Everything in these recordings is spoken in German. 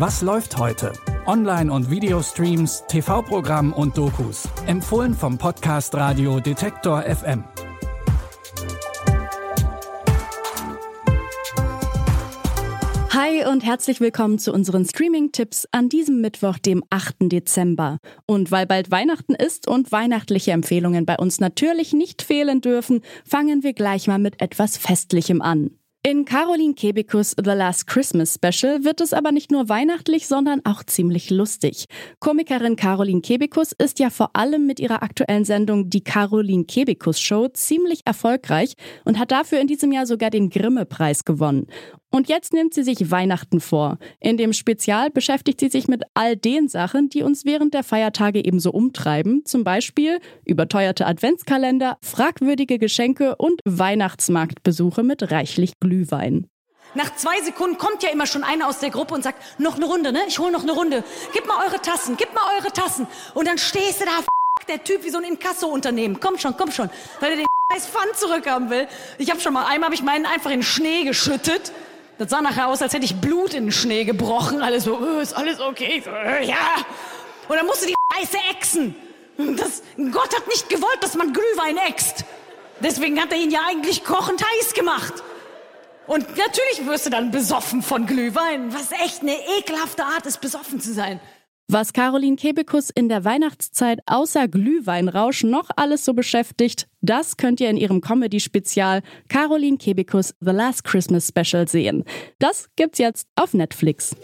Was läuft heute? Online- und Videostreams, TV-Programm und Dokus. Empfohlen vom Podcast Radio Detektor FM. Hi und herzlich willkommen zu unseren Streaming-Tipps an diesem Mittwoch, dem 8. Dezember. Und weil bald Weihnachten ist und weihnachtliche Empfehlungen bei uns natürlich nicht fehlen dürfen, fangen wir gleich mal mit etwas Festlichem an. In Caroline Kebekus The Last Christmas Special wird es aber nicht nur weihnachtlich, sondern auch ziemlich lustig. Komikerin Caroline Kebekus ist ja vor allem mit ihrer aktuellen Sendung Die Caroline Kebekus Show ziemlich erfolgreich und hat dafür in diesem Jahr sogar den Grimme-Preis gewonnen. Und jetzt nimmt sie sich Weihnachten vor. In dem Spezial beschäftigt sie sich mit all den Sachen, die uns während der Feiertage ebenso umtreiben. Zum Beispiel überteuerte Adventskalender, fragwürdige Geschenke und Weihnachtsmarktbesuche mit reichlich Glühwein. Nach zwei Sekunden kommt ja immer schon einer aus der Gruppe und sagt, noch eine Runde, ne? Ich hol noch eine Runde. Gib mal eure Tassen, gib mal eure Tassen. Und dann stehst du da, der Typ wie so ein Inkasso-Unternehmen. Komm schon, komm schon. Weil er den scheiß Pfand zurückhaben will. Ich hab schon mal, einmal habe ich meinen einfach in den Schnee geschüttet. Das sah nachher aus, als hätte ich Blut in den Schnee gebrochen. Alles so, oh, ist alles okay? So, äh, ja. Und dann musste die Scheiße exen. Das, Gott hat nicht gewollt, dass man Glühwein äxt. Deswegen hat er ihn ja eigentlich kochend heiß gemacht. Und natürlich wirst du dann besoffen von Glühwein, was echt eine ekelhafte Art ist, besoffen zu sein. Was Caroline Kebekus in der Weihnachtszeit außer Glühweinrausch noch alles so beschäftigt, das könnt ihr in ihrem Comedy-Spezial Caroline Kebekus The Last Christmas Special sehen. Das gibt's jetzt auf Netflix.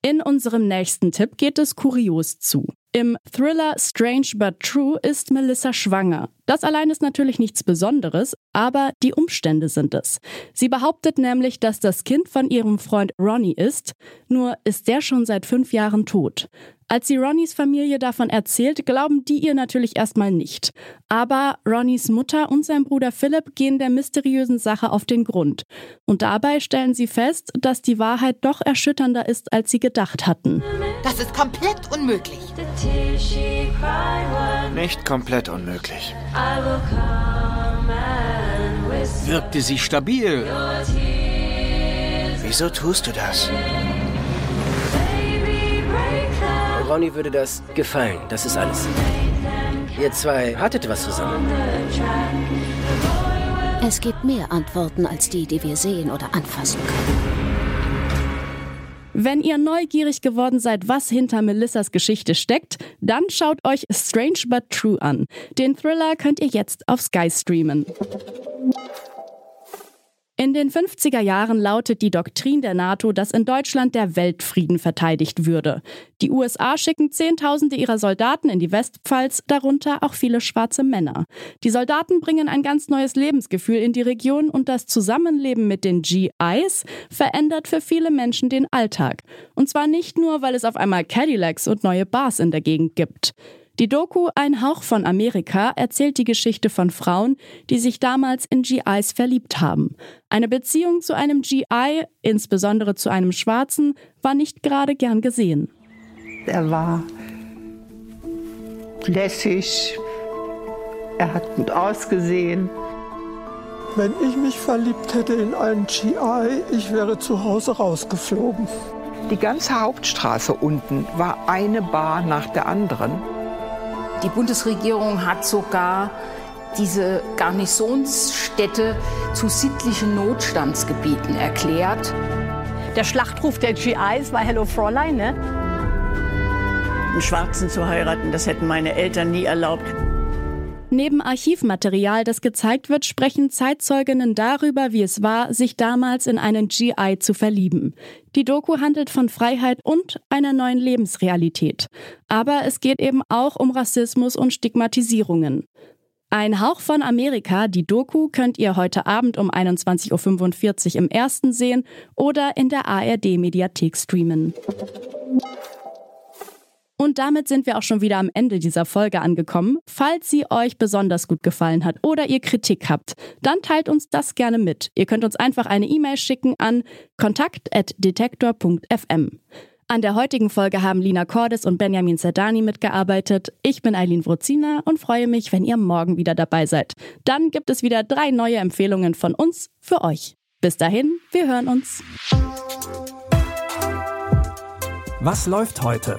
In unserem nächsten Tipp geht es kurios zu. Im Thriller Strange but True ist Melissa schwanger. Das allein ist natürlich nichts Besonderes, aber die Umstände sind es. Sie behauptet nämlich, dass das Kind von ihrem Freund Ronnie ist, nur ist der schon seit fünf Jahren tot. Als sie Ronnies Familie davon erzählt, glauben die ihr natürlich erstmal nicht. Aber Ronnies Mutter und sein Bruder Philip gehen der mysteriösen Sache auf den Grund. Und dabei stellen sie fest, dass die Wahrheit doch erschütternder ist, als sie gedacht hatten. Das ist komplett unmöglich. Nicht komplett unmöglich. Wirkte sie stabil. Wieso tust du das? Ronny würde das gefallen. Das ist alles. Ihr zwei hattet was zusammen. Es gibt mehr Antworten als die, die wir sehen oder anfassen können. Wenn ihr neugierig geworden seid, was hinter Melissas Geschichte steckt, dann schaut euch Strange but True an. Den Thriller könnt ihr jetzt auf Sky streamen. In den 50er Jahren lautet die Doktrin der NATO, dass in Deutschland der Weltfrieden verteidigt würde. Die USA schicken Zehntausende ihrer Soldaten in die Westpfalz, darunter auch viele schwarze Männer. Die Soldaten bringen ein ganz neues Lebensgefühl in die Region und das Zusammenleben mit den GIs verändert für viele Menschen den Alltag. Und zwar nicht nur, weil es auf einmal Cadillacs und neue Bars in der Gegend gibt. Die Doku Ein Hauch von Amerika erzählt die Geschichte von Frauen, die sich damals in GIs verliebt haben. Eine Beziehung zu einem GI, insbesondere zu einem Schwarzen, war nicht gerade gern gesehen. Er war lässig, er hat gut ausgesehen. Wenn ich mich verliebt hätte in einen GI, ich wäre zu Hause rausgeflogen. Die ganze Hauptstraße unten war eine Bar nach der anderen. Die Bundesregierung hat sogar diese Garnisonsstädte zu sittlichen Notstandsgebieten erklärt. Der Schlachtruf der GIs war Hello Fräulein, ne? Einen Schwarzen zu heiraten, das hätten meine Eltern nie erlaubt. Neben Archivmaterial, das gezeigt wird, sprechen Zeitzeuginnen darüber, wie es war, sich damals in einen GI zu verlieben. Die Doku handelt von Freiheit und einer neuen Lebensrealität. Aber es geht eben auch um Rassismus und Stigmatisierungen. Ein Hauch von Amerika, die Doku, könnt ihr heute Abend um 21.45 Uhr im ersten sehen oder in der ARD-Mediathek streamen. Und damit sind wir auch schon wieder am Ende dieser Folge angekommen. Falls sie euch besonders gut gefallen hat oder ihr Kritik habt, dann teilt uns das gerne mit. Ihr könnt uns einfach eine E-Mail schicken an kontakt.detektor.fm. An der heutigen Folge haben Lina Cordes und Benjamin Zerdani mitgearbeitet. Ich bin Eileen Wrozina und freue mich, wenn ihr morgen wieder dabei seid. Dann gibt es wieder drei neue Empfehlungen von uns für euch. Bis dahin, wir hören uns. Was läuft heute?